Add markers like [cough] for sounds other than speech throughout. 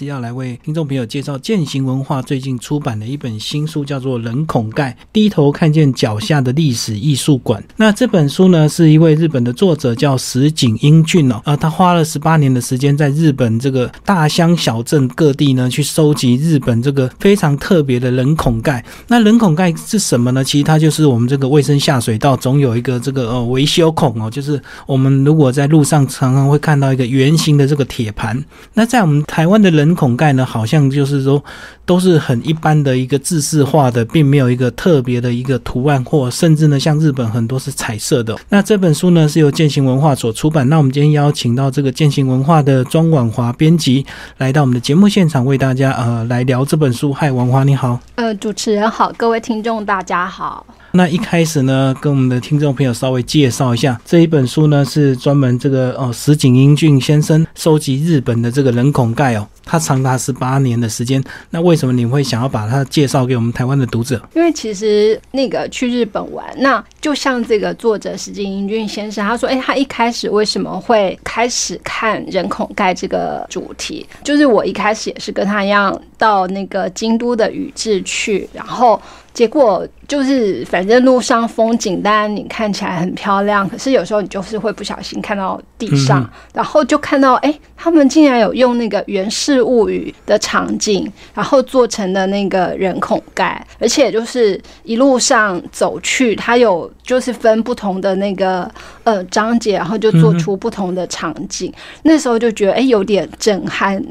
是要来为听众朋友介绍践行文化最近出版的一本新书，叫做《人孔盖：低头看见脚下的历史艺术馆》。那这本书呢，是一位日本的作者叫石井英俊哦，啊，他花了十八年的时间，在日本这个大乡小镇各地呢，去收集日本这个非常特别的人孔盖。那人孔盖是什么呢？其实它就是我们这个卫生下水道总有一个这个呃维修孔哦，就是我们如果在路上常常会看到一个圆形的这个铁盘。那在我们台湾的人孔盖呢，好像就是说都是很一般的一个制式化的，并没有一个特别的一个图案，或甚至呢，像日本很多是彩色的。那这本书呢是由践行文化所出版。那我们今天邀请到这个践行文化的庄婉华编辑来到我们的节目现场，为大家呃来聊这本书。嗨，婉华你好。呃，主持人好，各位听众大家好。那一开始呢，跟我们的听众朋友稍微介绍一下这一本书呢，是专门这个哦石井英俊先生收集日本的这个人孔盖哦，他长达十八年的时间。那为什么你会想要把它介绍给我们台湾的读者？因为其实那个去日本玩，那就像这个作者石井英俊先生，他说，哎，他一开始为什么会开始看人孔盖这个主题？就是我一开始也是跟他一样到那个京都的宇治去，然后。结果就是，反正路上风景当然你看起来很漂亮，可是有时候你就是会不小心看到地上，然后就看到，哎，他们竟然有用那个《源氏物语》的场景，然后做成的那个人孔盖，而且就是一路上走去，它有就是分不同的那个呃章节，然后就做出不同的场景。那时候就觉得，哎，有点震撼，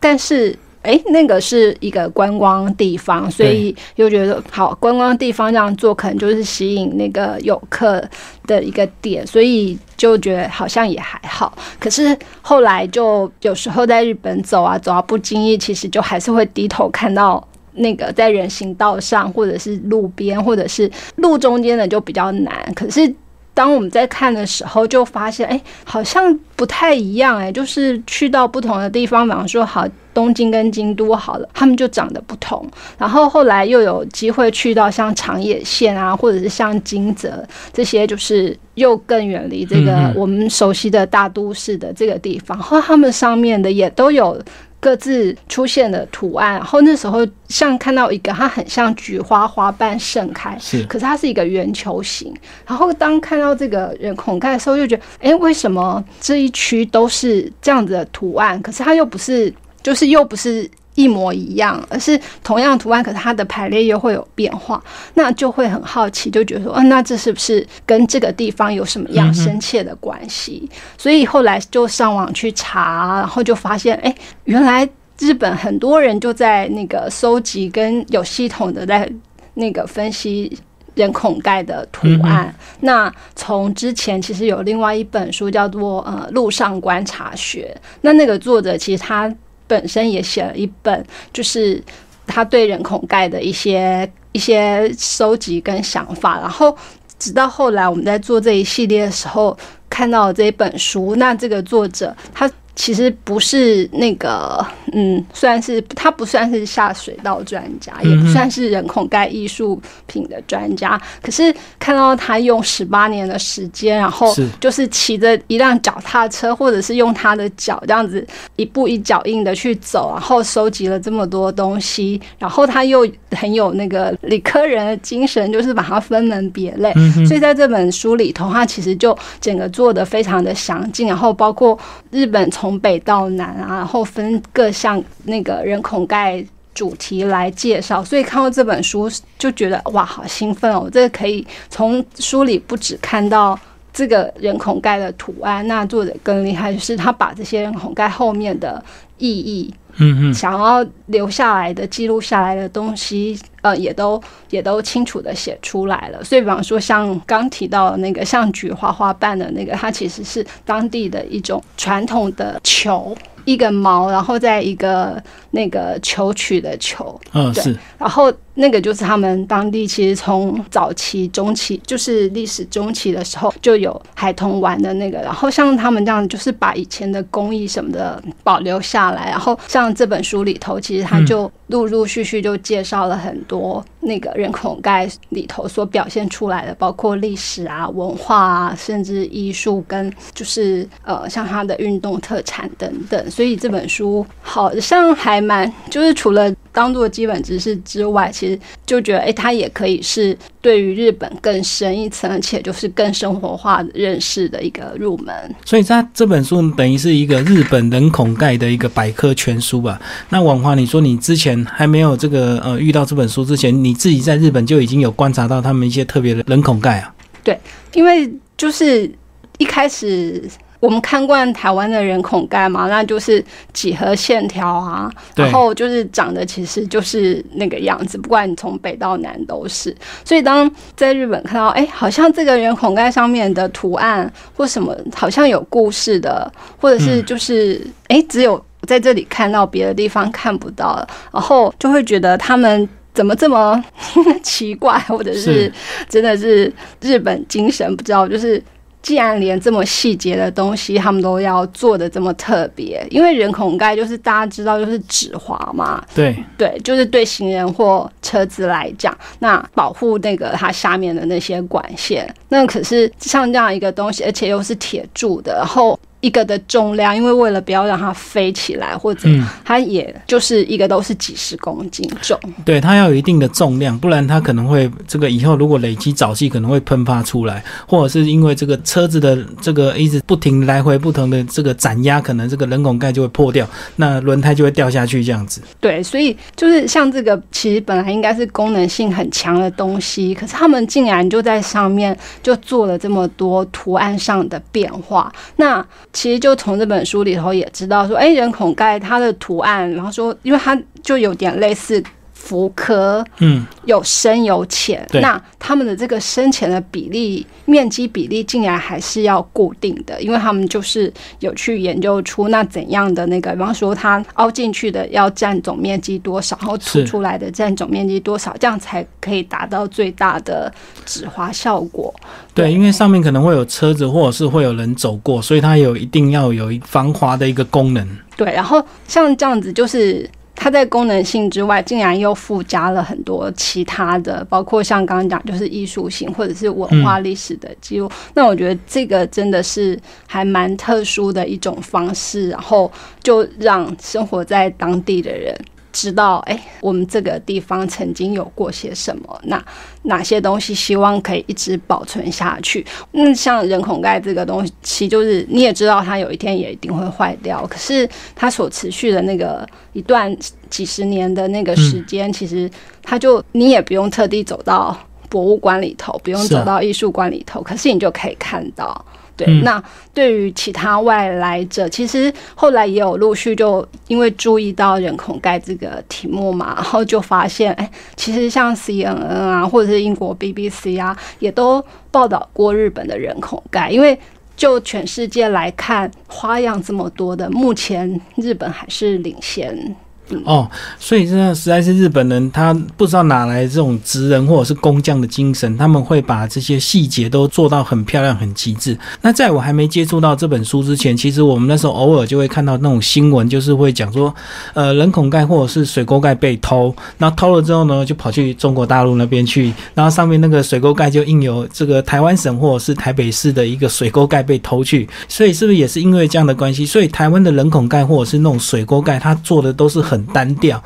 但是。哎，那个是一个观光地方，所以又觉得好观光地方这样做，可能就是吸引那个游客的一个点，所以就觉得好像也还好。可是后来就有时候在日本走啊走啊，不经意其实就还是会低头看到那个在人行道上，或者是路边，或者是路中间的就比较难。可是。当我们在看的时候，就发现，哎，好像不太一样，哎，就是去到不同的地方，比方说，好，东京跟京都好了，他们就长得不同。然后后来又有机会去到像长野县啊，或者是像金泽这些，就是又更远离这个我们熟悉的大都市的这个地方，后他们上面的也都有。各自出现的图案，然后那时候像看到一个，它很像菊花花瓣盛开，是，可是它是一个圆球形。然后当看到这个人孔盖的时候，就觉得，哎，为什么这一区都是这样子的图案？可是它又不是，就是又不是。一模一样，而是同样图案，可是它的排列又会有变化，那就会很好奇，就觉得说，啊，那这是不是跟这个地方有什么样深切的关系？所以后来就上网去查，然后就发现，哎，原来日本很多人就在那个收集跟有系统的在那个分析人孔盖的图案。那从之前其实有另外一本书叫做《呃路上观察学》，那那个作者其实他。本身也写了一本，就是他对人孔盖的一些一些收集跟想法，然后直到后来我们在做这一系列的时候，看到这一本书，那这个作者他。其实不是那个，嗯，算是他不算是下水道专家，也不算是人孔盖艺术品的专家，可是看到他用十八年的时间，然后就是骑着一辆脚踏车，或者是用他的脚这样子一步一脚印的去走，然后收集了这么多东西，然后他又很有那个理科人的精神，就是把它分门别类，所以在这本书里头，他其实就整个做的非常的详尽，然后包括日本从从北到南啊，然后分各项那个人孔盖主题来介绍，所以看到这本书就觉得哇，好兴奋哦！这个可以从书里不止看到这个人孔盖的图案，那作者更厉害，就是他把这些人孔盖后面的意义。嗯嗯，想要留下来的、记录下来的东西，呃，也都也都清楚的写出来了。所以，比方说，像刚提到的那个像菊花花瓣的那个，它其实是当地的一种传统的球。一个毛，然后在一个那个球曲的球，嗯，是，然后那个就是他们当地其实从早期、中期，就是历史中期的时候就有孩童玩的那个，然后像他们这样，就是把以前的工艺什么的保留下下来。然后像这本书里头，其实他就陆陆续续就介绍了很多那个人孔盖里头所表现出来的，包括历史啊、文化啊，甚至艺术跟就是呃像他的运动特产等等。所以这本书好像还蛮就是除了当做基本知识之外，其实就觉得哎，它也可以是对于日本更深一层，而且就是更生活化的认识的一个入门。所以它这本书等于是一个日本人孔盖的一个百科全书吧？那王华，你说你之前还没有这个呃遇到这本书之前，你自己在日本就已经有观察到他们一些特别的人孔盖啊？对，因为就是一开始。我们看惯台湾的人孔盖嘛，那就是几何线条啊，然后就是长得其实就是那个样子，不管你从北到南都是。所以当在日本看到，哎，好像这个人孔盖上面的图案或什么，好像有故事的，或者是就是哎，只有在这里看到，别的地方看不到，然后就会觉得他们怎么这么 [laughs] 奇怪，或者是真的是日本精神不知道，就是。既然连这么细节的东西他们都要做的这么特别，因为人孔盖就是大家知道就是止滑嘛，对对，就是对行人或车子来讲，那保护那个它下面的那些管线，那可是像这样一个东西，而且又是铁铸的，然后。一个的重量，因为为了不要让它飞起来，或者它也就是一个都是几十公斤重，对，它要有一定的重量，不然它可能会这个以后如果累积沼气，可能会喷发出来，或者是因为这个车子的这个一直不停来回不同的这个展压，可能这个人孔盖就会破掉，那轮胎就会掉下去这样子。对，所以就是像这个，其实本来应该是功能性很强的东西，可是他们竟然就在上面就做了这么多图案上的变化，那。其实就从这本书里头也知道说，哎，人孔盖它的图案，然后说，因为它就有点类似。福科，嗯，有深有浅，那他们的这个深浅的比例、面积比例竟然还是要固定的，因为他们就是有去研究出那怎样的那个，比方说它凹进去的要占总面积多少，然后凸出来的占总面积多少，这样才可以达到最大的止滑效果。对，因为上面可能会有车子或者是会有人走过，所以它有一定要有防滑的一个功能。对，然后像这样子就是。它在功能性之外，竟然又附加了很多其他的，包括像刚刚讲，就是艺术性或者是文化历史的记录。那我觉得这个真的是还蛮特殊的一种方式，然后就让生活在当地的人。知道哎，我们这个地方曾经有过些什么？那哪些东西希望可以一直保存下去？嗯，像人孔盖这个东西，就是你也知道，它有一天也一定会坏掉。可是它所持续的那个一段几十年的那个时间，其实它就你也不用特地走到博物馆里头，不用走到艺术馆里头，可是你就可以看到。对，那对于其他外来者，其实后来也有陆续就因为注意到人孔盖这个题目嘛，然后就发现，哎，其实像 CNN 啊，或者是英国 BBC 啊，也都报道过日本的人孔盖，因为就全世界来看，花样这么多的，目前日本还是领先。哦，所以这实在是日本人，他不知道哪来这种职人或者是工匠的精神，他们会把这些细节都做到很漂亮、很极致。那在我还没接触到这本书之前，其实我们那时候偶尔就会看到那种新闻，就是会讲说，呃，人孔盖或者是水沟盖被偷，那偷了之后呢，就跑去中国大陆那边去，然后上面那个水沟盖就印有这个台湾省或者是台北市的一个水沟盖被偷去。所以是不是也是因为这样的关系？所以台湾的人孔盖或者是那种水沟盖，它做的都是很。很单调，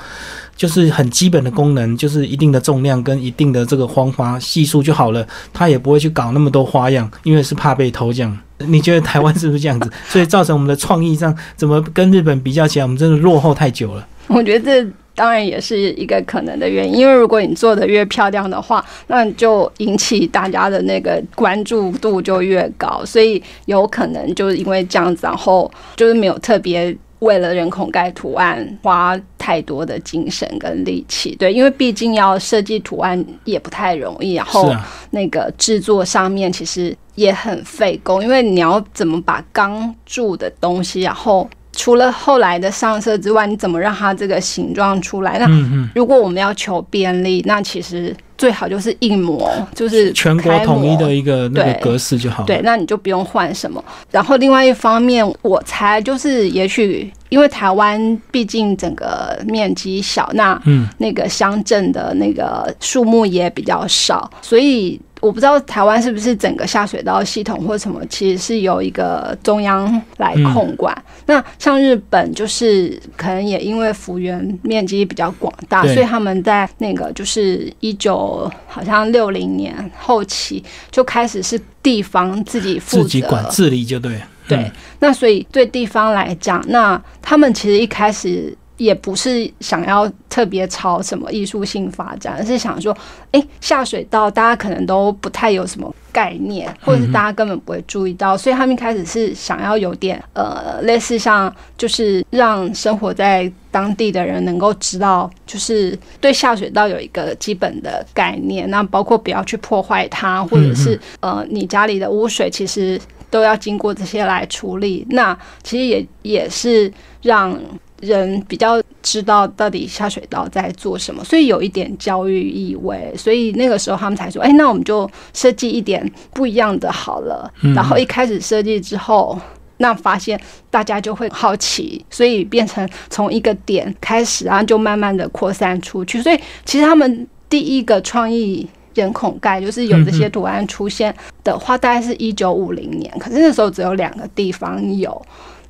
就是很基本的功能，就是一定的重量跟一定的这个荒花系数就好了。他也不会去搞那么多花样，因为是怕被偷。这样，你觉得台湾是不是这样子？所以造成我们的创意上怎么跟日本比较起来，我们真的落后太久了。我觉得这当然也是一个可能的原因，因为如果你做的越漂亮的话，那就引起大家的那个关注度就越高，所以有可能就是因为这样子，然后就是没有特别。为了人孔盖图案花太多的精神跟力气，对，因为毕竟要设计图案也不太容易，然后那个制作上面其实也很费工，因为你要怎么把钢铸的东西，然后除了后来的上色之外，你怎么让它这个形状出来？那如果我们要求便利，那其实。最好就是硬模，就是全国统一的一个那个格式就好了。对，那你就不用换什么。然后另外一方面，我猜就是也许因为台湾毕竟整个面积小，那嗯，那个乡镇的那个数目也比较少，所以我不知道台湾是不是整个下水道系统或什么，其实是由一个中央来控管。那像日本，就是可能也因为幅员面积比较广大，所以他们在那个就是一九好像六零年后期就开始是地方自己负责自己管治理就对。对，嗯那所以对地方来讲，那他们其实一开始也不是想要特别朝什么艺术性发展，而是想说，哎，下水道大家可能都不太有什么概念，或者是大家根本不会注意到，所以他们一开始是想要有点呃，类似像就是让生活在当地的人能够知道，就是对下水道有一个基本的概念，那包括不要去破坏它，或者是呃，你家里的污水其实都要经过这些来处理。那其实也也是让人比较知道到底下水道在做什么，所以有一点教育意味。所以那个时候他们才说：“哎，那我们就设计一点不一样的好了。”然后一开始设计之后。那发现大家就会好奇，所以变成从一个点开始，然后就慢慢的扩散出去。所以其实他们第一个创意人孔盖，就是有这些图案出现的话，大概是一九五零年，可是那时候只有两个地方有。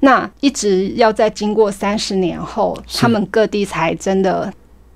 那一直要在经过三十年后，他们各地才真的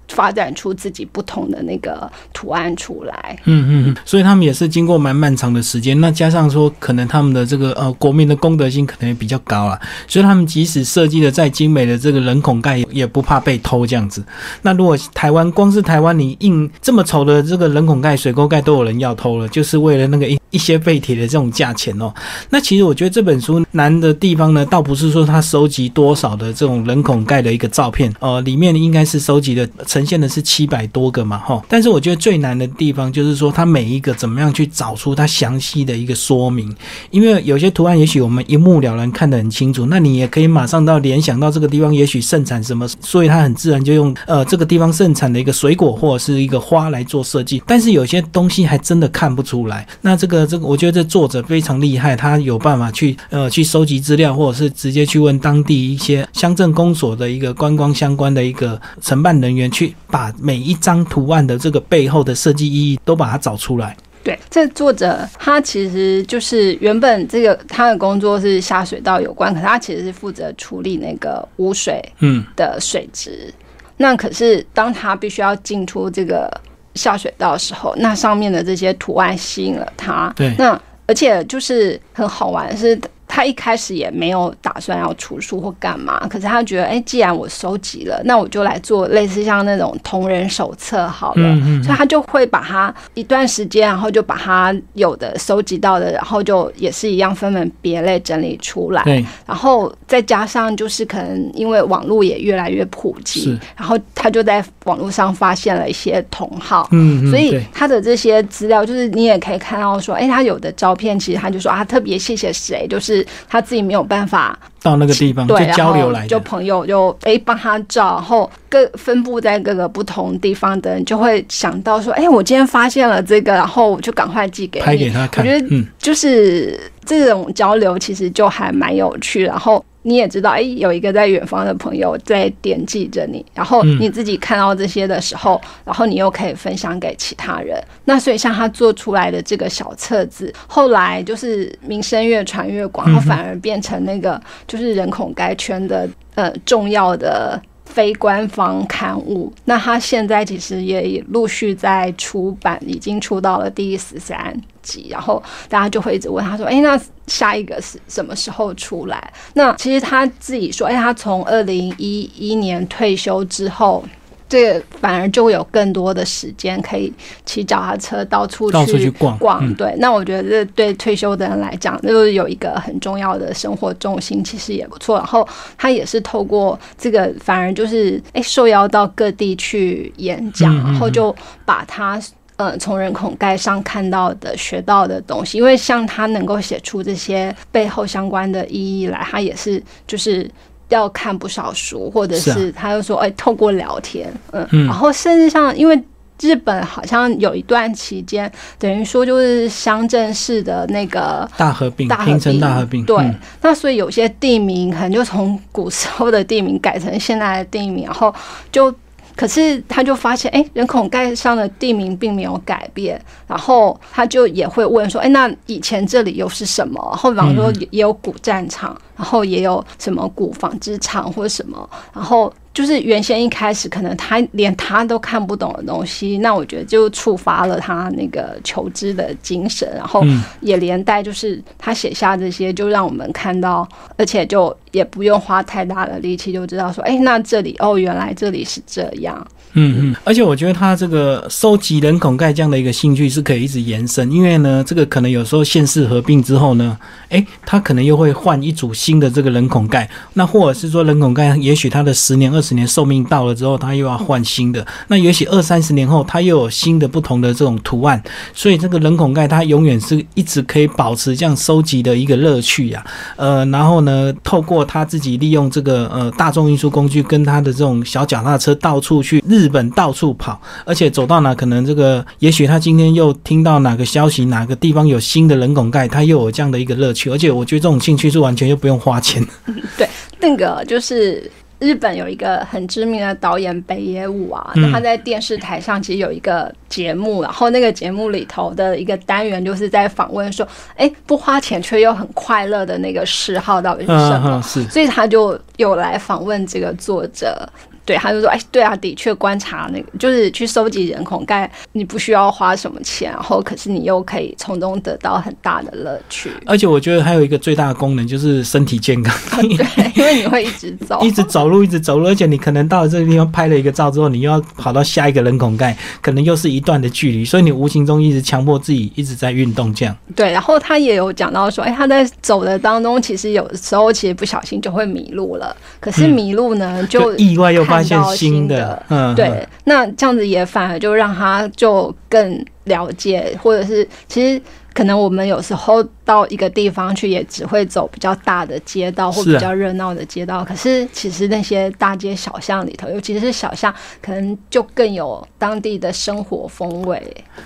发展出自己不同的那个图案出来。嗯嗯嗯，所以他们也是经过蛮漫长的时间，那加上说，可能他们的这个呃国民的公德心可能也比较高啊，所以他们即使设计的再精美的这个人孔盖，也不怕被偷这样子。那如果台湾光是台湾你印这么丑的这个人孔盖、水沟盖都有人要偷了，就是为了那个一一些废铁的这种价钱哦。那其实我觉得这本书难的地方呢，倒不是说它收集多少的这种人孔盖的一个照片，呃，里面应该是收集的呈现的是七百多个嘛，哈。但是我觉得最难的地方就是说，它每一个怎么样去找出它详细的一个说明，因为有些图案也许我们一目了然看得很清楚，那你也可以马上到联想到这个地方也许盛产什么，所以它很自然就用呃这个地方盛产的一个水果或者是一个花来做设计。但是有些东西还真的看不出来。那这个这个，我觉得这作者非常厉害，他有办法去呃去收集资料，或者是直接去问当地一些乡镇公所的一个观光相关的一个承办人员，去把每一张图案的这个背后的设计意义都把它找出来。对，这作者他其实就是原本这个他的工作是下水道有关，可是他其实是负责处理那个污水嗯，的水质。那可是当他必须要进出这个下水道的时候，那上面的这些图案吸引了他。对那而且就是很好玩是。他一开始也没有打算要出书或干嘛，可是他觉得，哎、既然我收集了，那我就来做类似像那种同人手册好了。嗯嗯所以他就会把它一段时间，然后就把它有的收集到的，然后就也是一样分门别类整理出来。对，然后再加上就是可能因为网络也越来越普及是，然后他就在网络上发现了一些同好。嗯嗯，所以他的这些资料，就是你也可以看到说，哎，他有的照片其实他就说啊，特别谢谢谁，就是他自己没有办法到那个地方对，就交流来的。就朋友就哎帮他照，然后各分布在各个不同地方的人就会想到说，哎，我今天发现了这个，然后我就赶快寄给你。拍给他看，我觉得嗯，就是这种交流其实就还蛮有趣，然后。你也知道，哎，有一个在远方的朋友在惦记着你，然后嗯你自己看到这些的时候，然后你又可以分享给其他人。那所以像他做出来的这个小册子，后来就是名声越传越广，然后反而变成那个就是人孔该圈的呃重要的。非官方刊物，那他现在其实也陆续在出版，已经出到了第十三集，然后大家就会一直问他说：“哎，那下一个是什么时候出来？”那其实他自己说：“哎，他从二零一一年退休之后。”这个反而就会有更多的时间可以骑脚踏车到处去逛逛。嗯对，那我觉得这对退休的人来讲，就是有一个很重要的生活重心，其实也不错。然后他也是透过这个，反而就是哎受邀到各地去演讲，嗯嗯嗯然后就把他。呃，从人孔盖上看到的、学到的东西，因为像他能够写出这些背后相关的意义来，他也是就是要看不少书，或者是他又说，哎、透过聊天，嗯，嗯然后甚至像因为。日本好像有一段期间，等于说就是乡镇市的那个大合并，大合平成并大合并，对，嗯那所以有些地名可能就从古时候的地名改成现在的地名，然后就。可是他就发现，哎、人口盖上的地名并没有改变，然后他就也会问说，哎、那以前这里又是什么？然后比方说也也有古战场，然后也有什么古纺织厂或什么，然后就是原先一开始可能他连他都看不懂的东西，那我觉得就触发了他那个求知的精神，然后也连带就是他写下这些，就让我们看到，而且就也不用花太大的力气就知道说，哎、那这里哦，原来这里是这样。嗯嗯，而且我觉得他这个收集人孔盖这样的一个兴趣是可以一直延伸，因为呢，这个可能有时候县市合并之后呢，诶，他可能又会换一组新的这个人孔盖，那或者是说人孔盖，也许它的十年、二十年寿命到了之后，他又要换新的，那也许二三十年后，它又有新的不同的这种图案，所以这个人孔盖它永远是一直可以保持这样收集的一个乐趣呀、呃，然后呢，透过他自己利用这个呃大众运输工具跟他的这种小脚踏车到处去日本到处跑，而且走到哪可能这个，也许他今天又听到哪个消息，哪个地方有新的人孔盖，他又有这样的一个乐趣，而且我觉得这种兴趣是完全又不用花钱。[laughs] 对那个就是日本有一个很知名的导演北野武啊，嗯他在电视台上其实有一个节目，然后那个节目里头的一个单元就是在访问说，哎，不花钱却又很快乐的那个嗜好到底是什么？嗯，是。所以他就有来访问这个作者。对，他就说：“哎，对啊，的确观察那个，就是去收集人孔盖，你不需要花什么钱，然后可是你又可以从中得到很大的乐趣。而且我觉得还有一个最大的功能就是身体健康，[laughs] 对，因为你会一直走，一直走路，一直走路，而且你可能到了这个地方拍了一个照之后，你又要跑到下一个人孔盖，可能又是一段的距离，所以你无形中一直强迫自己一直在运动，这样。对，然后他也有讲到说，哎，他在走的当中，其实有的时候其实不小心就会迷路了。可是嗯迷路呢，就意外又发现看到新的。新的，嗯，对，那这样子也反而就让他就更了解，或者是其实可能我们有时候到一个地方去，也只会走比较大的街道或比较热闹的街道，可是其实那些大街小巷里头，尤其是小巷，可能就更有当地的生活风味。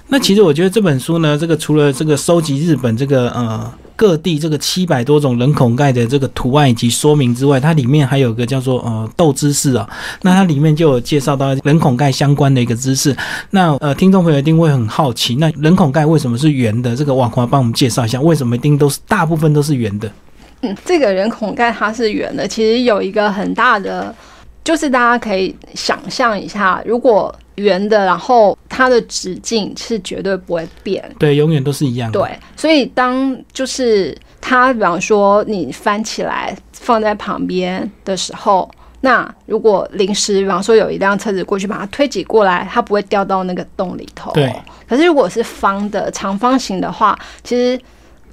那其实我觉得这本书呢，这个除了这个收集日本这个呃各地这个七百多种人孔盖的这个图案以及说明之外，它里面还有个叫做呃斗知识啊，那它里面就有介绍到人孔盖相关的一个知识。那呃听众朋友一定会很好奇，那人孔盖为什么是圆的？这个网华帮我们介绍一下，为什么一定都是大部分都是圆的？嗯，这个人孔盖它是圆的，其实有一个很大的，就是大家可以想象一下，如果圆的，然后它的直径是绝对不会变。对，永远都是一样的。对，所以当就是它，比方说你翻起来放在旁边的时候，那如果临时，比方说有一辆车子过去把它推挤过来，它不会掉到那个洞里头。对。可是如果是方的长方形的话，其实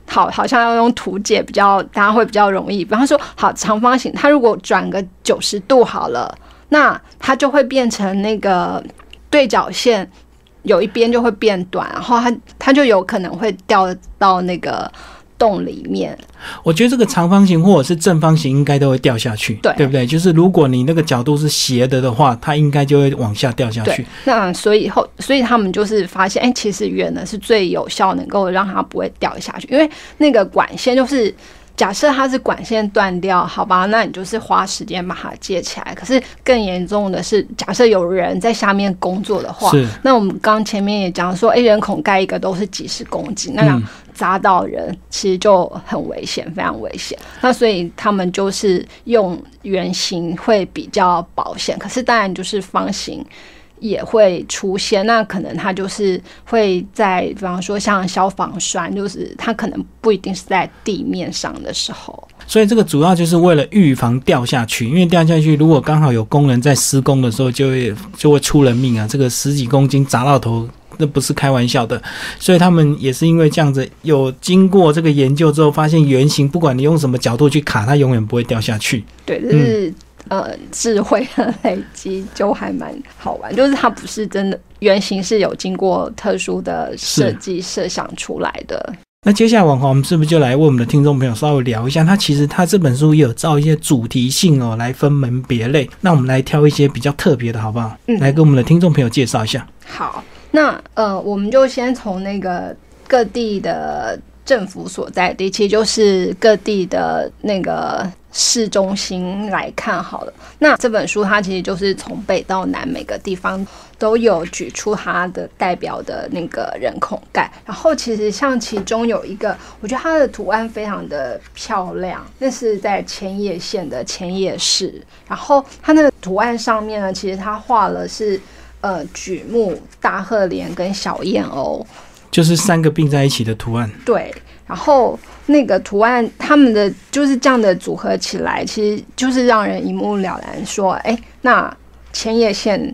好好像要用图解比较，大家会比较容易。比方说，好长方形，它如果转个九十度好了，那它就会变成那个对角线。有一边就会变短，然后它它就有可能会掉到那个洞里面。我觉得这个长方形或者是正方形应该都会掉下去，对对不对？就是如果你那个角度是斜的的话，它应该就会往下掉下去对。，那所以后，所以他们就是发现，哎、其实圆的是最有效，能够让它不会掉下去，因为那个管线就是。假设它是管线断掉，好吧，那你就是花时间把它接起来。可是更严重的是，假设有人在下面工作的话，是，那我们刚前面也讲说，哎、人孔盖一个都是几十公斤，那样嗯，砸到人其实就很危险，非常危险。那所以他们就是用圆形会比较保险，可是当然就是方形。也会出现，那可能它就是会在，比方说像消防栓，就是它可能不一定是在地面上的时候，所以这个主要就是为了预防掉下去，因为掉下去如果刚好有工人在施工的时候，就会就会出人命啊！这个十几公斤砸到头。那不是开玩笑的，所以他们也是因为这样子，有经过这个研究之后，发现圆形不管你用什么角度去卡，它永远不会掉下去。对，这是、呃智慧的累积，就还蛮好玩。[laughs] 就是它不是真的原型是有经过特殊的设计设想出来的。那接下来王华，我们是不是就来为我们的听众朋友稍微聊一下？他其实他这本书也有照一些主题性哦，来分门别类。那我们来挑一些比较特别的，好不好？嗯来给我们的听众朋友介绍一下。好，那呃，我们就先从那个各地的政府所在地，其实就是各地的那个市中心来看好了。那这本书它其实就是从北到南每个地方都有举出它的代表的那个人孔盖，然后其实像其中有一个，我觉得它的图案非常的漂亮，那是在千叶县的千叶市，然后它那个图案上面呢，其实它画了是。呃，榉木、大鹤莲跟小燕鸥，就是三个并在一起的图案。对，然后那个图案，他们的就是这样的组合起来，其实就是让人一目了然，说，哎，那千叶县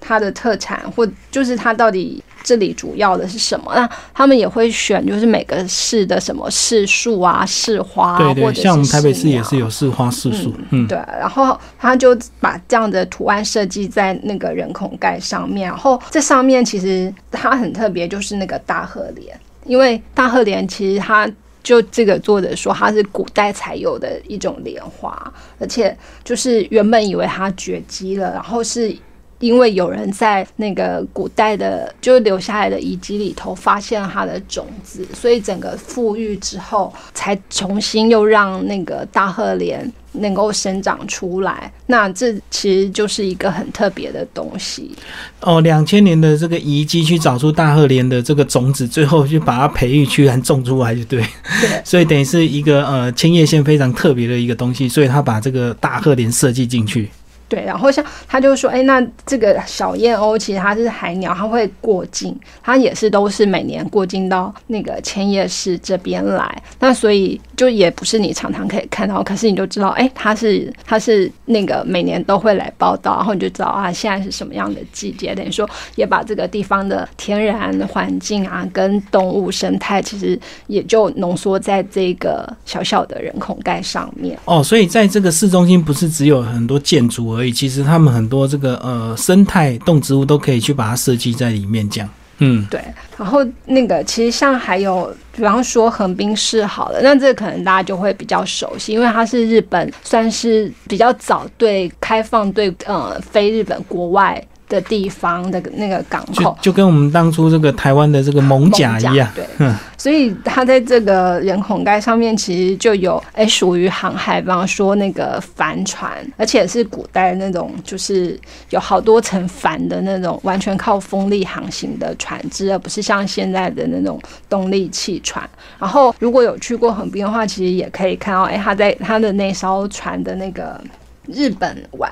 它的特产，或就是它到底这里主要的是什么？那他们也会选，就是每个市的什么市树啊、市花啊，对对，或者像我们台北市也是有市花市树，嗯，对，然后他就把这样的图案设计在那个人孔盖上面，然后这上面其实它很特别，就是那个大鹤莲，因为大鹤莲其实它就这个作者说它是古代才有的一种莲花，而且就是原本以为它绝迹了，然后是。因为有人在那个古代的，就留下来的遗迹里头发现了它的种子，所以整个富裕之后，才重新又让那个大鹤莲能够生长出来。那这其实就是一个很特别的东西。哦，两千年的这个遗迹去找出大鹤莲的这个种子，最后就把它培育居然种出来，就对。对所以等于是一个呃千叶县非常特别的一个东西，所以他把这个大鹤莲设计进去。对，然后像他就说，哎，那这个小燕鸥其实它是海鸟，它会过境，它也是都是每年过境到那个千叶市这边来，那所以就也不是你常常可以看到，可是你就知道，哎，它是它是那个每年都会来报道，然后你就知道啊，现在是什么样的季节，等于说也把这个地方的天然环境啊跟动物生态，其实也就浓缩在这个小小的人孔盖上面。哦，所以在这个市中心不是只有很多建筑而已，其实他们很多这个呃生态动植物都可以去把它设计在里面，这样。嗯，对，然后那个其实像还有，比方说横滨市好了，那这个可能大家就会比较熟悉，因为它是日本算是比较早对开放对呃非日本国外的地方的那个港就口。就跟我们当初这个台湾的这个蒙甲一样。对嗯，所以它在这个人孔盖上面其实就有哎属于航海，比方说那个帆船，而且是古代那种就是有好多层帆的那种，完全靠风力航行的船只，而不是像现在的那种动力汽船。然后如果有去过横滨的话，其实也可以看到，哎，他在他的那艘船的那个日本湾。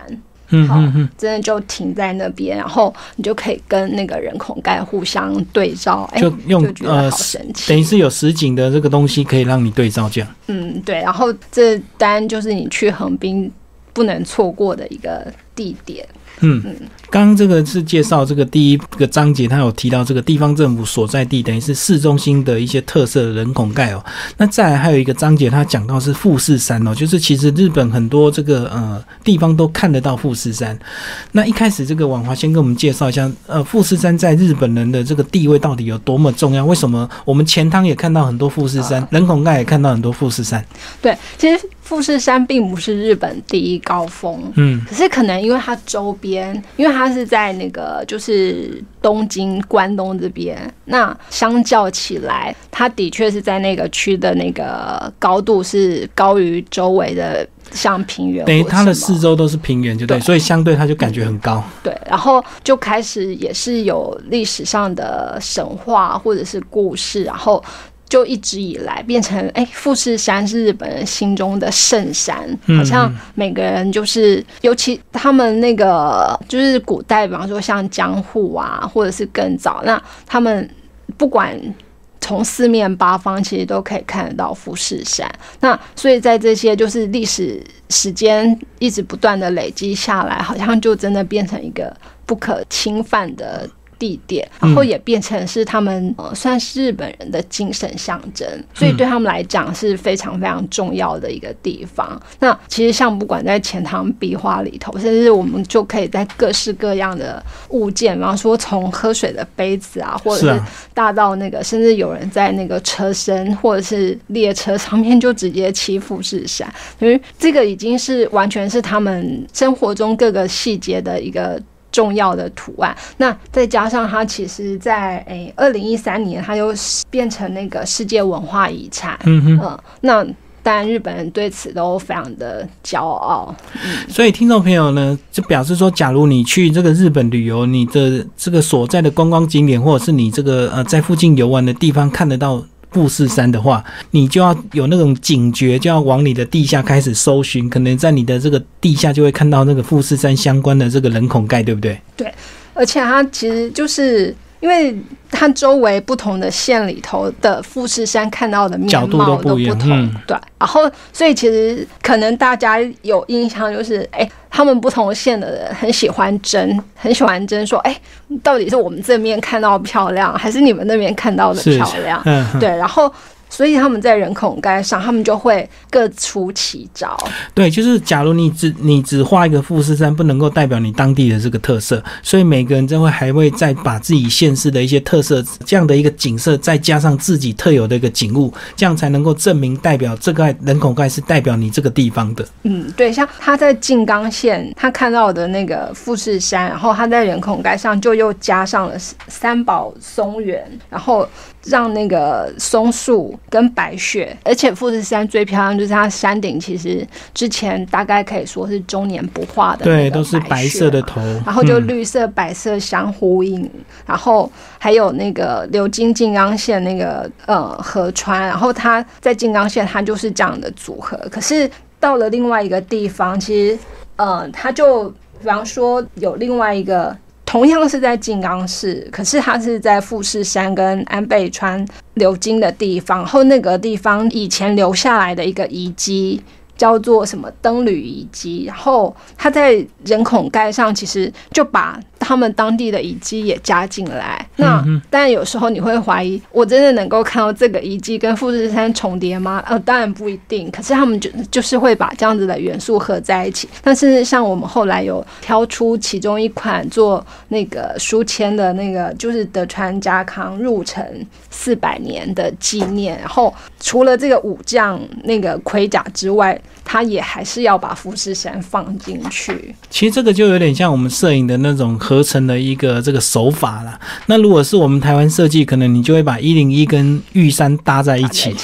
好嗯嗯嗯，真的就停在那边，然后你就可以跟那个人孔盖互相对照，哎，就用就觉得呃好神奇。等于是有实景的这个东西可以让你对照，这样。嗯，对，然后这单就是你去横滨不能错过的一个地点。嗯，刚刚这个是介绍这个第一个章节，他有提到这个地方政府所在地，等于是市中心的一些特色的人孔盖哦。那再来还有一个章节，他讲到是富士山哦，就是其实日本很多这个呃地方都看得到富士山。那一开始这个婉华先跟我们介绍一下，呃，富士山在日本人的这个地位到底有多么重要？为什么我们钱汤也看到很多富士山，人孔盖也看到很多富士山？对，其实富士山并不是日本第一高峰，嗯，可是可能因为它周边，因为它是在那个就是东京关东这边，那相较起来，它的确是在那个区的那个高度是高于周围的像平原等于它的四周都是平原，就对，对。所以相对它就感觉很高。对，然后就开始也是有历史上的神话或者是故事，然后就一直以来变成，哎，富士山是日本人心中的圣山，嗯好像每个人就是，尤其他们那个就是古代，比方说像江户啊，或者是更早，那他们不管。从四面八方其实都可以看得到富士山，那所以在这些就是历史时间一直不断的累积下来，好像就真的变成一个不可侵犯的地点，然后也变成是他们呃算是日本人的精神象征，所以对他们来讲是非常非常重要的一个地方。那其实像不管在钱塘壁画里头，甚至我们就可以在各式各样的物件，比方说从喝水的杯子啊，或者是大到那个，甚至有人在那个车身或者是列车上面就直接骑富士山，因为这个已经是完全是他们生活中各个细节的一个。重要的图案，那再加上它，其实，在诶二零一三年，它又变成那个世界文化遗产。嗯哼，那当然日本人对此都非常的骄傲。嗯，所以听众朋友呢，就表示说，假如你去这个日本旅游，你的这个所在的观光景点，或者是你这个呃在附近游玩的地方，看得到。富士山的话，你就要有那种警觉，就要往你的地下开始搜寻，可能在你的这个地下就会看到那个富士山相关的这个人孔盖，对不对？对，而且它其实就是因为它周围不同的县里头的富士山看到的面貌都不同，对。然后，所以其实可能大家有印象，就是哎。他们不同县的人很喜欢争，很喜欢争，说：“哎，到底是我们这面看到漂亮，还是你们那边看到的漂亮？”对，然后。所以他们在人孔盖上，他们就会各出奇招。对，就是假如你只你只画一个富士山，不能够代表你当地的这个特色，所以每个人就会还会再把自己县市的一些特色这样的一个景色，再加上自己特有的一个景物，这样才能够证明代表这个人孔盖是代表你这个地方的。嗯，对，像他在静冈县，他看到的那个富士山，然后他在人孔盖上就又加上了三宝松原，然后。让那个松树跟白雪，而且富士山最漂亮就是它山顶，其实之前大概可以说是终年不化的，对，都是白色的头，然后就绿色白色相呼应，然后还有那个流经静冈县那个呃河川，然后它在静冈县它就是这样的组合，可是到了另外一个地方，其实呃它就比方说有另外一个。同样是在静冈市，可是它是在富士山跟安倍川流经的地方，后那个地方以前留下来的一个遗迹。叫做什么灯旅遗迹，然后他在人孔盖上其实就把他们当地的遗迹也加进来。那但有时候你会怀疑，我真的能够看到这个遗迹跟富士山重叠吗？呃，当然不一定。可是他们就就是会把这样子的元素合在一起。但是像我们后来有挑出其中一款做那个书签的那个，就是德川家康入城四百年的纪念。然后除了这个武将那个盔甲之外，他也还是要把富士山放进去。其实这个就有点像我们摄影的那种合成的一个这个手法了。那如果是我们台湾设计，可能你就会把一零一跟玉山搭在一起。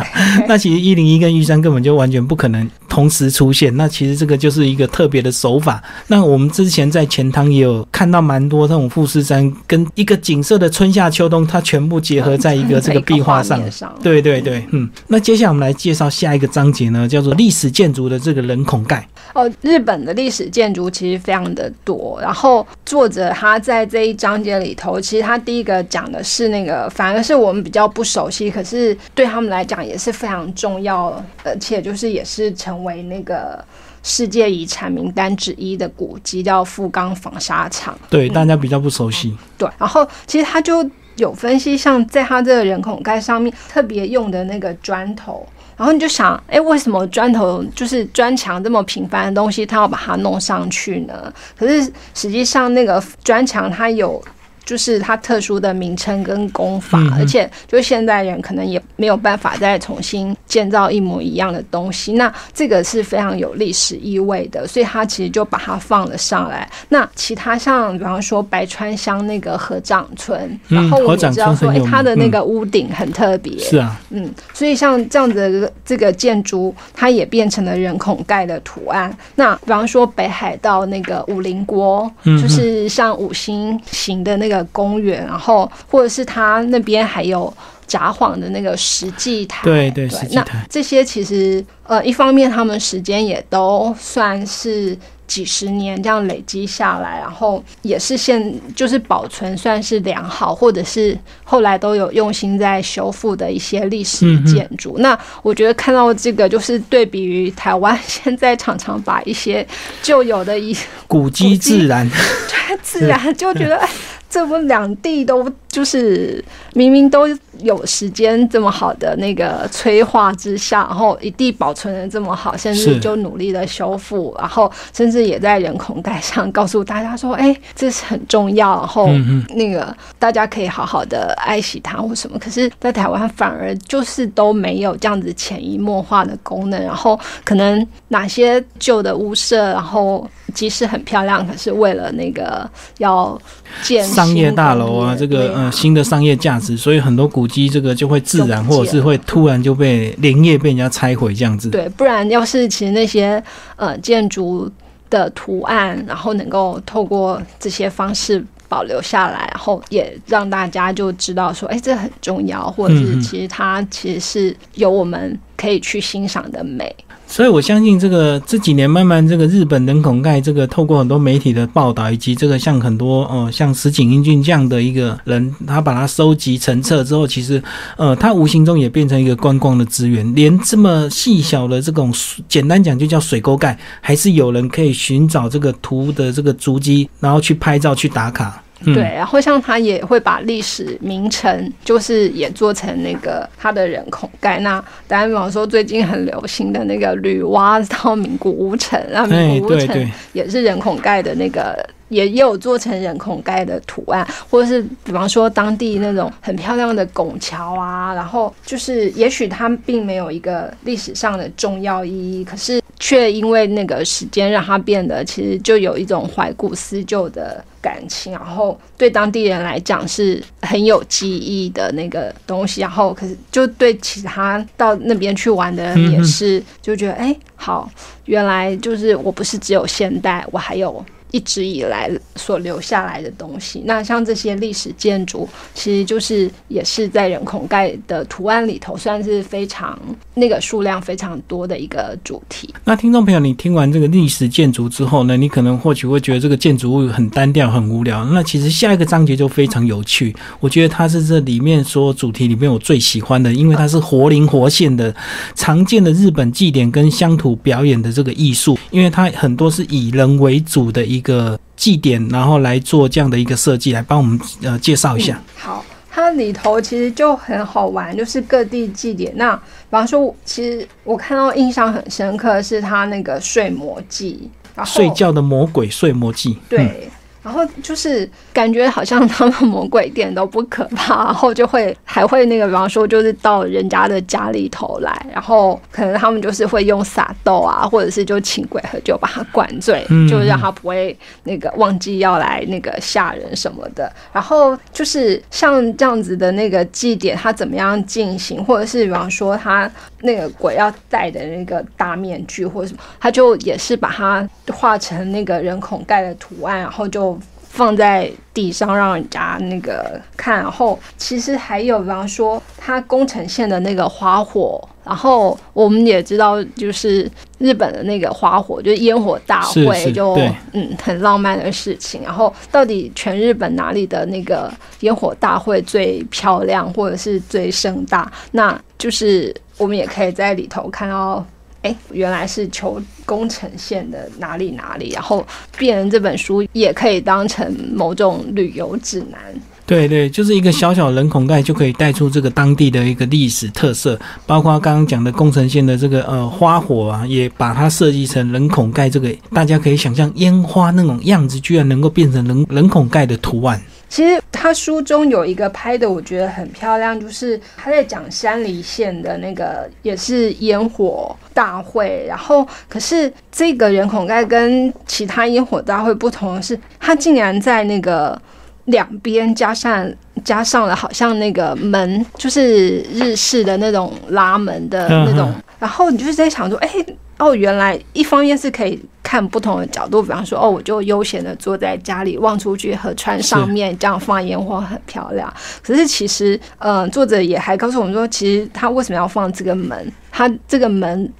[laughs] 那其实一零一跟玉山根本就完全不可能同时出现。那其实这个就是一个特别的手法。那我们之前在钱塘也有看到蛮多这种富士山跟一个景色的春夏秋冬，它全部结合在一个这个壁画上。对对对，嗯。那接下来我们来介绍下一个章节呢，叫做历史。建筑的这个人孔盖哦，日本的历史建筑其实非常的多。然后作者他在这一章节里头，其实他第一个讲的是那个，反而是我们比较不熟悉，可是对他们来讲也是非常重要，而且就是也是成为那个世界遗产名单之一的古迹，叫富冈纺纱厂。对，大家比较不熟悉。对，然后其实他就有分析，像在他这个人孔盖上面特别用的那个砖头。然后你就想，哎，为什么砖头就是砖墙这么平凡的东西，他要把它弄上去呢？可是实际上，那个砖墙它有。就是它特殊的名称跟功法，而且就是现代人可能也没有办法再重新建造一模一样的东西。那这个是非常有历史意味的，所以他其实就把它放了上来。那其他像比方说白川乡那个合掌村，然后我们知道说，哎，它的那个屋顶很特别，是啊，嗯，所以像这样子的这个建筑，它也变成了人孔盖的图案。那比方说北海道那个五菱锅，就是像五星形的那个。个公园，然后或者是他那边还有札幌的那个石祭台，对对，石祭台，这些其实呃，一方面他们时间也都算是。几十年这样累积下来，然后也是现就是保存算是良好，或者是后来都有用心在修复的一些历史建筑。那我觉得看到这个，就是对比于台湾现在常常把一些旧有的一古迹自然，对自然就觉得 [laughs] 哎，这不两地都就是明明都有时间这么好的那个催化之下，然后一地保存的这么好，甚至就努力的修复，然后甚至也在人孔盖上 [laughs] 告诉大家说，哎，这是很重要，然后嗯那个大家可以好好的爱惜它或什么。可是，在台湾反而就是都没有这样子潜移默化的功能，然后可能哪些旧的屋舍，然后即使很漂亮，可是为了那个要建商业大楼啊，这个呃新的商业价值，所以很多古迹这个就会自然或者是会突然就被连夜被人家拆毁这样子。对，不然要是其实那些呃建筑的图案，然后能够透过这些方式保留下来，然后也让大家就知道说，哎，这很重要，或者是其实它其实是有我们可以去欣赏的美。所以我相信这个这几年慢慢这个日本人孔盖这个透过很多媒体的报道，以及这个像很多呃像石井英俊这样的一个人，他把它收集成册之后，其实呃他无形中也变成一个观光的资源，连这么细小的这种简单讲就叫水沟盖，还是有人可以寻找这个图的这个足迹，然后去拍照去打卡。嗯。对，然后像他也会把历史名城，就是也做成那个他的人孔盖。那当然，比方说最近很流行的那个女娲到名古屋城，那名哎，古屋城也是人孔盖的那个，也也有做成人孔盖的图案，或者是比方说当地那种很漂亮的拱桥啊，然后就是也许它并没有一个历史上的重要意义，可是却因为那个时间让它变得其实就有一种怀古思旧的感情，然后对当地人来讲是很有记忆的那个东西，然后可是就对其他到那边去玩的人也是就觉得哎、好，原来就是我不是只有现代，我还有一直以来所留下来的东西。那像这些历史建筑，其实就是也是在人孔盖的图案里头，算是非常那个数量非常多的一个主题。那听众朋友，你听完这个历史建筑之后呢，你可能或许会觉得这个建筑物很单调、很无聊。那其实下一个章节就非常有趣，我觉得它是这里面所有主题里面我最喜欢的，因为它是活灵活现的、常见的日本祭典跟乡土表演的这个艺术，因为它很多是以人为主的一个祭典，然后来做这样的一个设计，来帮我们呃介绍一下。好，它里头其实就很好玩，就是各地祭典。那比方说，其实我看到印象很深刻的是它那个睡魔祭，然后睡觉的魔鬼睡魔记，嗯对。然后就是感觉好像他们魔鬼店都不可怕，然后就会还会那个，比方说就是到人家的家里头来，然后可能他们就是会用撒豆啊，或者是就请鬼喝酒把他灌醉，嗯就让他不会那个忘记要来那个吓人什么的。然后就是像这样子的那个祭典，他怎么样进行，或者是比方说他那个鬼要戴的那个大面具或者什么，他就也是把它画成那个人孔盖的图案，然后就放在地上让人家那个看。然后其实还有，比方说它宫城县的那个花火，然后我们也知道，就是日本的那个花火，就是烟火大会，是就嗯很浪漫的事情。然后到底全日本哪里的那个烟火大会最漂亮，或者是最盛大？那就是我们也可以在里头看到。哎，原来是求宫城县的哪里哪里，然后变成这本书也可以当成某种旅游指南。对对，就是一个小小人孔盖就可以带出这个当地的一个历史特色，包括刚刚讲的宫城县的这个呃花火啊，也把它设计成人孔盖这个，大家可以想象烟花那种样子，居然能够变成人人孔盖的图案。其实他书中有一个拍的，我觉得很漂亮，就是他在讲山梨县的那个也是烟火大会，然后可是这个人孔盖跟其他烟火大会不同的是，它竟然在那个两边加上加上了好像那个门，就是日式的那种拉门的那种，然后你就是在想说，哎。哦，原来一方面是可以看不同的角度，比方说，哦，我就悠闲的坐在家里望出去河川上面，这样放烟花很漂亮。可是其实，嗯、作者也还告诉我们说，其实他为什么要放这个门？他这个门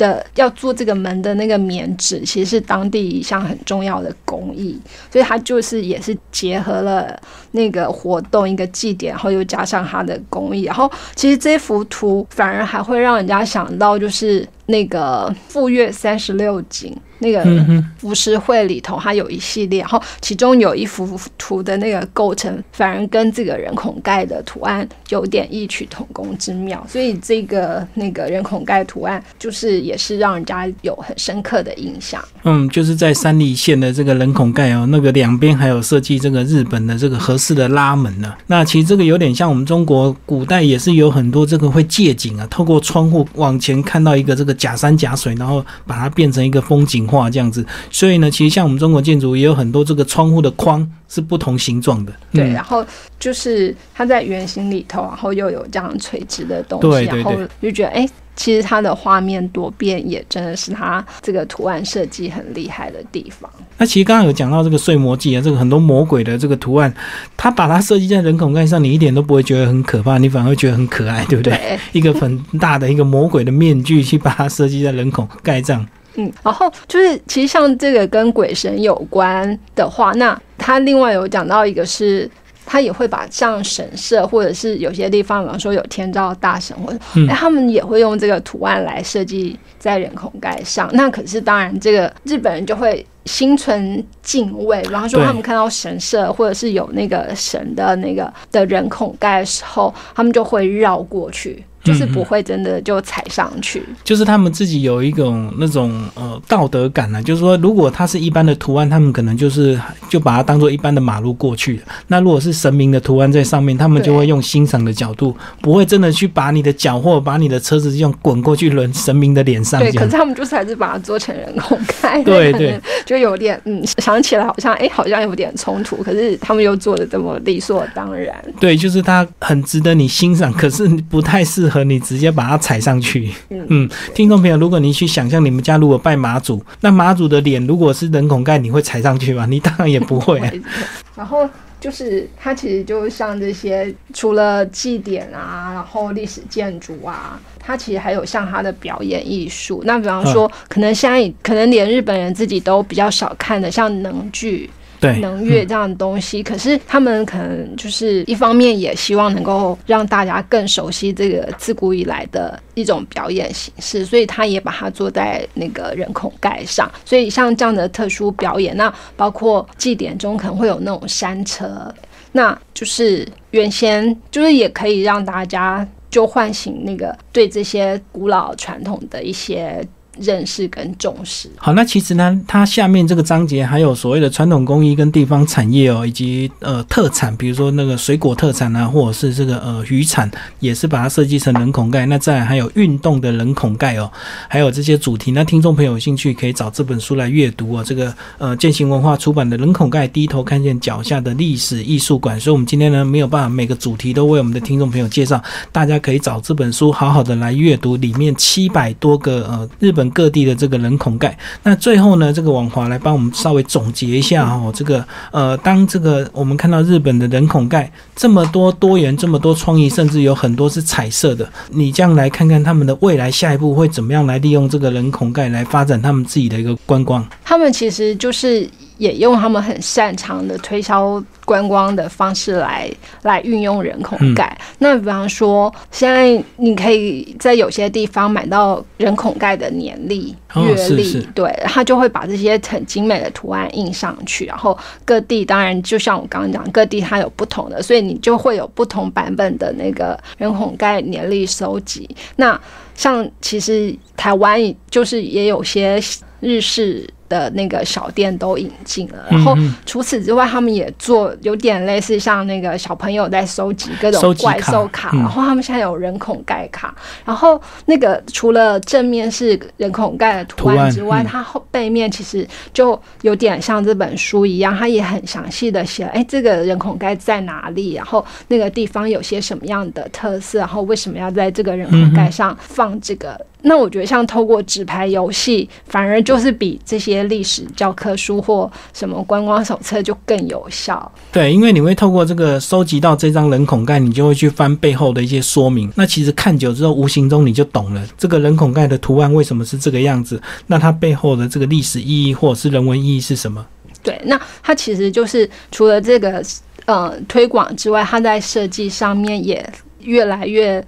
的要做这个门的那个棉纸，其实是当地一项很重要的工艺，所以它就是也是结合了那个活动一个祭典，然后又加上它的工艺，然后其实这幅图反而还会让人家想到就是那个富岳三十六景。那个嗯哼，浮世绘里头，它有一系列，然后其中有一幅图的那个构成，反而跟这个人孔盖的图案有点异曲同工之妙，所以这个那个人孔盖图案，就是也是让人家有很深刻的印象。嗯，就是在三里线的这个人孔盖哦，那个两边还有设计这个日本的这个合适的拉门呢、那其实这个有点像我们中国古代也是有很多这个会借景啊，透过窗户往前看到一个这个假山假水，然后把它变成一个风景画这样子。所以呢，其实像我们中国建筑也有很多这个窗户的框是不同形状的。对，嗯然后就是它在圆形里头，然后又有这样垂直的东西，然后就觉得哎。其实它的画面多变，也真的是它这个图案设计很厉害的地方。那其实刚刚有讲到这个睡魔记啊，这个很多魔鬼的这个图案，它把它设计在人孔盖上，你一点都不会觉得很可怕，你反而会觉得很可爱，对不对？对，[laughs] 一个很大的一个魔鬼的面具去把它设计在人孔盖上。嗯，然后就是其实像这个跟鬼神有关的话，那他另外有讲到一个是。他也会把像神社，或者是有些地方，比方说有天照大神，或者、嗯哎他们也会用这个图案来设计在人孔盖上。那可是当然，这个日本人就会心存敬畏，比方说他们看到神社或者是有那个神的那个的人孔盖的时候，他们就会绕过去，就是不会真的就踩上去。就是他们自己有一种那种呃道德感呢、就是说，如果它是一般的图案，他们可能就是就把它当做一般的马路过去。那如果是神明的图案在上面，他们就会用欣赏的角度，不会真的去把你的脚或把你的车子用滚过去轮神明的脸上 [laughs] 对，可是。他们就是还是把它做成人工开，对对就有点嗯，想起来好像哎、好像有点冲突，可是他们又做的这么理所当然。对，就是它很值得你欣赏，可是不太适合你直接把它踩上去。嗯嗯，听众朋友，如果你去想象你们家如果拜妈祖，那妈祖的脸如果是人孔盖，你会踩上去吗？你当然也不会、啊。[laughs] 然后就是它其实就像这些，除了祭典啊，然后历史建筑啊，它其实还有像它的表演艺术。那比方说，可能现在可能连日本人自己都比较少看的，像能剧。对，能乐这样的东西，可是他们可能就是一方面也希望能够让大家更熟悉这个自古以来的一种表演形式，所以他也把它做在那个人孔盖上。所以像这样的特殊表演，那包括祭典中可能会有那种山车，那就是原先就是也可以让大家就唤醒那个对这些古老传统的一些认识跟重视。好，那其实呢，它下面这个章节还有所谓的传统工艺跟地方产业哦，以及呃特产，比如说那个水果特产啊，或者是这个呃渔产，也是把它设计成人孔盖。那再还有运动的人孔盖哦，还有这些主题。那听众朋友有兴趣可以找这本书来阅读哦。这个呃践行文化出版的《人孔盖低头看见脚下的历史艺术馆》，所以我们今天呢没有办法每个主题都为我们的听众朋友介绍，大家可以找这本书好好的来阅读，里面七百多个呃日本本各地的这个人孔盖。那最后呢，这个王华来帮我们稍微总结一下哦，这个呃，当这个我们看到日本的人孔盖这么多多元、这么多创意，甚至有很多是彩色的，你将来看看他们的未来下一步会怎么样来利用这个人孔盖来发展他们自己的一个观光。他们其实就是也用他们很擅长的推销观光的方式来来运用人孔盖。那比方说，现在你可以在有些地方买到人孔盖的年历、哦月历，对，他就会把这些很精美的图案印上去。然后各地当然就像我刚刚讲，各地它有不同的，所以你就会有不同版本的那个人孔盖年历收集。那像其实台湾就是也有些日式的那个小店都引进了，然后嗯。除此之外，他们也做有点类似像那个小朋友在收集各种怪兽卡，嗯。然后他们现在有人孔盖卡，然后那个除了正面是人孔盖的图图案案之外，嗯。它后背面其实就有点像这本书一样，它也很详细的写，哎，这个人孔盖在哪里，然后那个地方有些什么样的特色，然后为什么要在这个人孔盖上放这个。那我觉得像透过纸牌游戏，反而就是比这些历史教科书或什么观光手册就更有效。对，因为你会透过这个收集到这张人孔盖，你就会去翻背后的一些说明。那其实看久之后，无形中你就懂了这个人孔盖的图案为什么是这个样子，那它背后的这个历史意义或者是人文意义是什么？对，那它其实就是除了这个呃推广之外，它在设计上面也越来越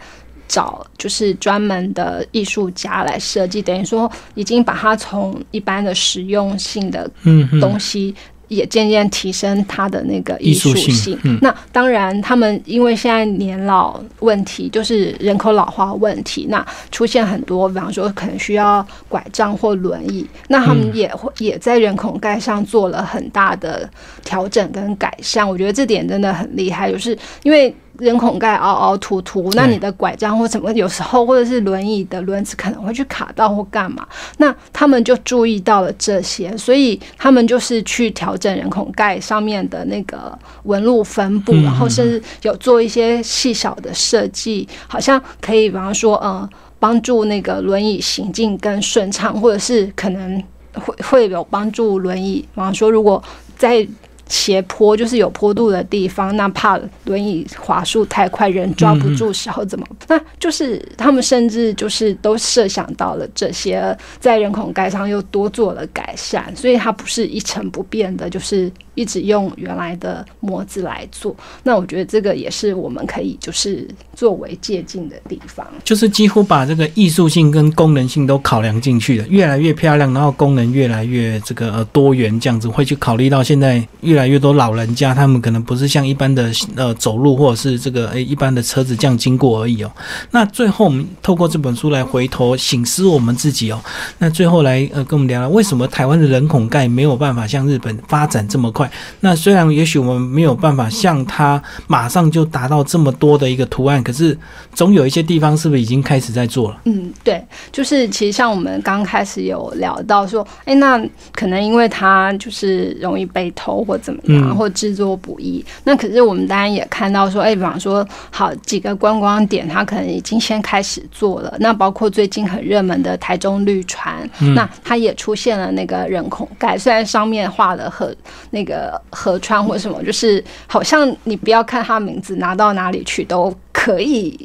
找就是专门的艺术家来设计，等于说已经把它从一般的实用性的东西。也渐渐提升它的那个艺艺术术性嗯那当然，他们因为现在年老问题，就是人口老化问题，那出现很多，比方说可能需要拐杖或轮椅，那他们嗯也会、也在人孔盖上做了很大的调整跟改善。我觉得这点真的很厉害，就是因为。人孔盖凹凹凸凸，那你的拐杖或什么，有时候或者是轮椅的轮子可能会去卡到或干嘛，那他们就注意到了这些，所以他们就是去调整人孔盖上面的那个纹路分布，嗯然后甚至有做一些细小的设计，好像可以，比方说，呃，帮助那个轮椅行进更顺畅，或者是可能会会有帮助轮椅，比方说，如果在斜坡就是有坡度的地方，那怕轮椅滑速太快，人抓不住时候怎么？那就是他们甚至就是都设想到了这些，在人孔盖上又多做了改善，所以它不是一成不变的，就是一直用原来的模子来做。那我觉得这个也是我们可以就是作为借鉴的地方。就是几乎把这个艺术性跟功能性都考量进去了，越来越漂亮，然后功能越来越这个呃多元，这样子会去考虑到现在越来越多老人家，他们可能不是像一般的呃走路或者是这个诶、一般的车子这样经过而已哦。那最后我们透过这本书来回头醒思我们自己哦。那最后来呃跟我们聊聊，为什么台湾的人孔盖没有办法像日本发展这么快？那虽然也许我们没有办法像它马上就达到这么多的一个图案，可是总有一些地方是不是已经开始在做了？嗯，对，就是其实像我们刚开始有聊到说，哎，那可能因为它就是容易被偷或怎么样，嗯或制作不易。那可是我们当然也看到说，哎，比方说好几个观光点，它可能已经先开始做了。那包括最近很热门的台中绿船，嗯那它也出现了那个人孔盖，虽然上面画了很那个河川或什么，就是好像你不要看他名字，拿到哪里去都可以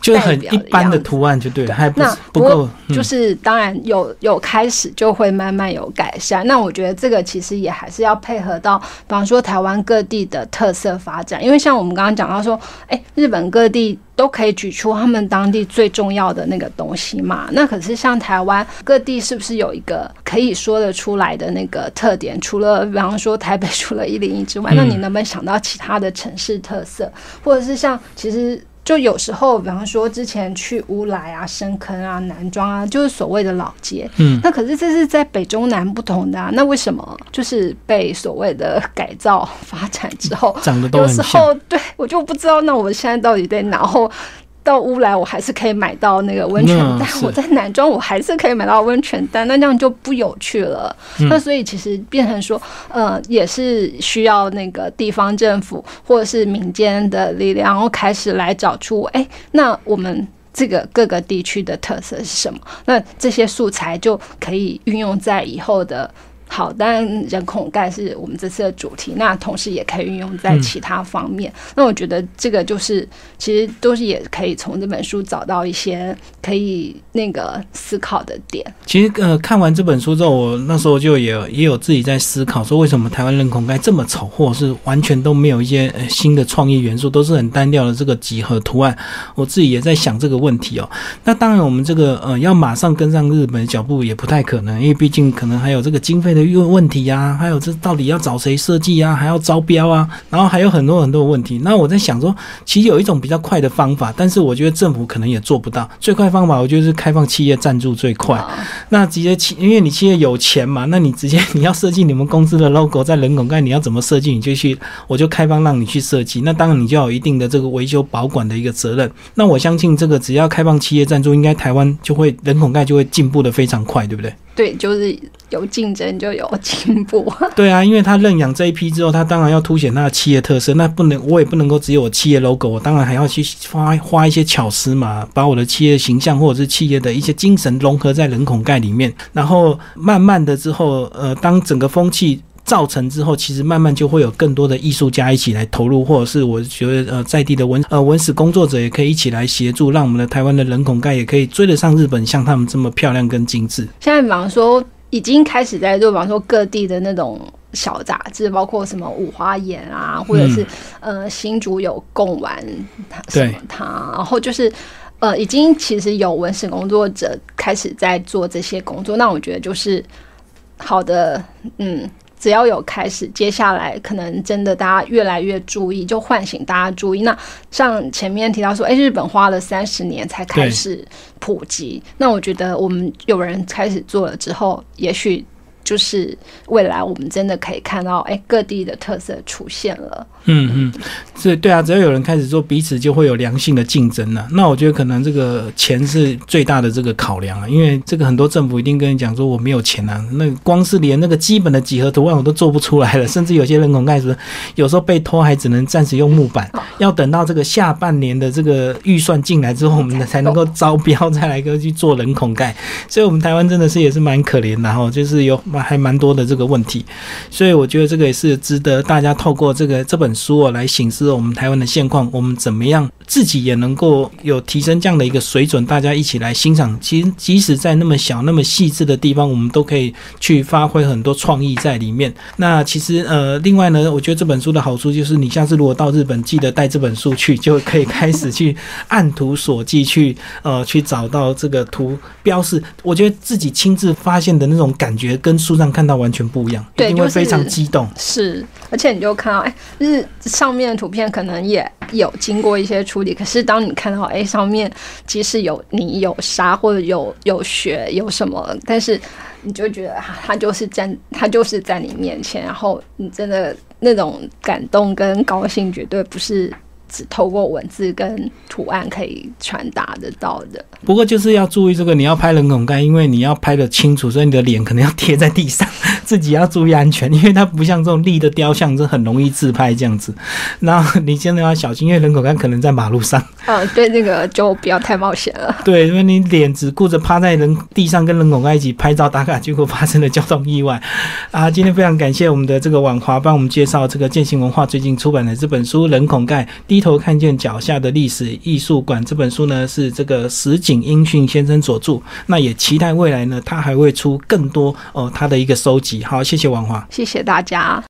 就是很一般的图案就对了，还不那不够就是当然有有开始就会慢慢有改善。那我觉得这个其实也还是要配合到，比方说台湾各地的特色发展，因为像我们刚刚讲到说，哎，日本各地。都可以举出他们当地最重要的那个东西嘛？那可是像台湾各地是不是有一个可以说得出来的那个特点？除了比方说台北除了一零一之外，嗯那你能不能想到其他的城市特色，或者是像其实就有时候，比方说之前去乌来啊、深坑啊、南庄啊，就是所谓的老街。嗯，那可是这是在北中南不同的啊。那为什么就是被所谓的改造发展之后，长得都有时。候对我就不知道，那我们现在到底在哪？然后到乌来，我还是可以买到那个温泉蛋；我在南庄，我还是可以买到温泉蛋。那这样就不有趣了。嗯那所以其实变成说，呃，也是需要那个地方政府或者是民间的力量，然后开始来找出，哎，那我们。这个各个地区的特色是什么？那这些素材就可以运用在以后的好，当然人孔盖是我们这次的主题，那同时也可以运用在其他方面。那我觉得这个就是其实都是也可以从这本书找到一些可以那个思考的点。其实呃，看完这本书之后，我那时候就也也有自己在思考，说为什么台湾人孔盖这么丑，或者是完全都没有一些、新的创意元素，都是很单调的这个几何图案。我自己也在想这个问题哦。那当然，我们这个呃要马上跟上日本的脚步也不太可能，因为毕竟可能还有这个经费的问题呀、还有这到底要找谁设计啊，还要招标啊，然后还有很多很多的问题。那我在想说，其实有一种比较快的方法，但是我觉得政府可能也做不到。最快方法，我觉得是开放企业赞助最快。啊那直接企，因为你企业有钱嘛，那你直接 [laughs] 你要设计你们公司的 logo 在人孔盖，你要怎么设计，你就去，我就开放让你去设计。那当然你就要有一定的这个维修保管的一个责任。那我相信这个只要开放企业赞助，应该台湾就会人孔盖就会进步的非常快，对不对？对，就是有竞争就有进步。[laughs] 对啊，因为他认养这一批之后，他当然要凸显他的企业特色，那不能我也不能够只有我企业 logo，我当然还要去花花一些巧思嘛，把我的企业形象或者是企业的一些精神融合在人孔盖里面，然后慢慢的之后，呃，当整个风气。造成之后，其实慢慢就会有更多的艺术家一起来投入，或者是我觉得呃在地的文呃文史工作者也可以一起来协助，让我们的台湾的人孔盖也可以追得上日本像他们这么漂亮跟精致。现在比方说已经开始在做，比方说各地的那种小杂志，包括什么五花眼啊，或者是、呃新竹有贡丸什么它，然后就是。呃，已经其实有文史工作者开始在做这些工作，那我觉得就是好的，嗯。只要有开始，接下来可能真的大家越来越注意，就唤醒大家注意。那像前面提到说，哎，日本花了三十年才开始普及，那我觉得我们有人开始做了之后，也许。就是未来我们真的可以看到，哎，各地的特色出现了。嗯嗯，是，对啊，只要有人开始做，彼此就会有良性的竞争了。那我觉得可能这个钱是最大的这个考量啊，因为这个很多政府一定跟你讲说我没有钱啊，那光是连那个基本的几何图案我都做不出来了，[laughs] 甚至有些人孔盖子有时候被偷还只能暂时用木板，[laughs] 要等到这个下半年的这个预算进来之后，我们才能够招标再来个去做人孔盖。所以，我们台湾真的是也是蛮可怜的哈，就是有。还蛮多的这个问题，所以我觉得这个也是值得大家透过这个这本书哦来显示我们台湾的现况，我们怎么样自己也能够有提升这样的一个水准，大家一起来欣赏。其实即使在那么小、那么细致的地方，我们都可以去发挥很多创意在里面。那其实呃，另外呢，我觉得这本书的好处就是，你下次如果到日本，记得带这本书去，就可以开始去按图索骥去呃去找到这个图标示。我觉得自己亲自发现的那种感觉跟。书上看到完全不一样，一定会非常激动。是，而且你就看到，哎，日上面的图片可能也有经过一些处理，可是当你看到，哎，上面即使有你有沙或者有有雪有什么，但是你就觉得他就是站他就是在你面前，然后你真的那种感动跟高兴，绝对不是。只透过文字跟图案可以传达得到的。不过就是要注意这个，你要拍人孔盖，因为你要拍的清楚，所以你的脸可能要贴在地上，自己要注意安全，因为它不像这种立的雕像，这很容易自拍这样子。那你真的要小心，因为人孔盖可能在马路上。嗯，对，那个就不要太冒险了。对，因为你脸只顾着趴在人地上跟人孔盖一起拍照打卡，结果发生了交通意外。[laughs] 啊，今天非常感谢我们的这个婉华帮我们介绍这个践行文化最近出版的这本书《人孔盖》第。低头看见脚下的历史艺术馆这本书呢，是这个石井英训先生所著。那也期待未来呢，他还会出更多哦，他的一个收集。好，谢谢王华，谢谢大家。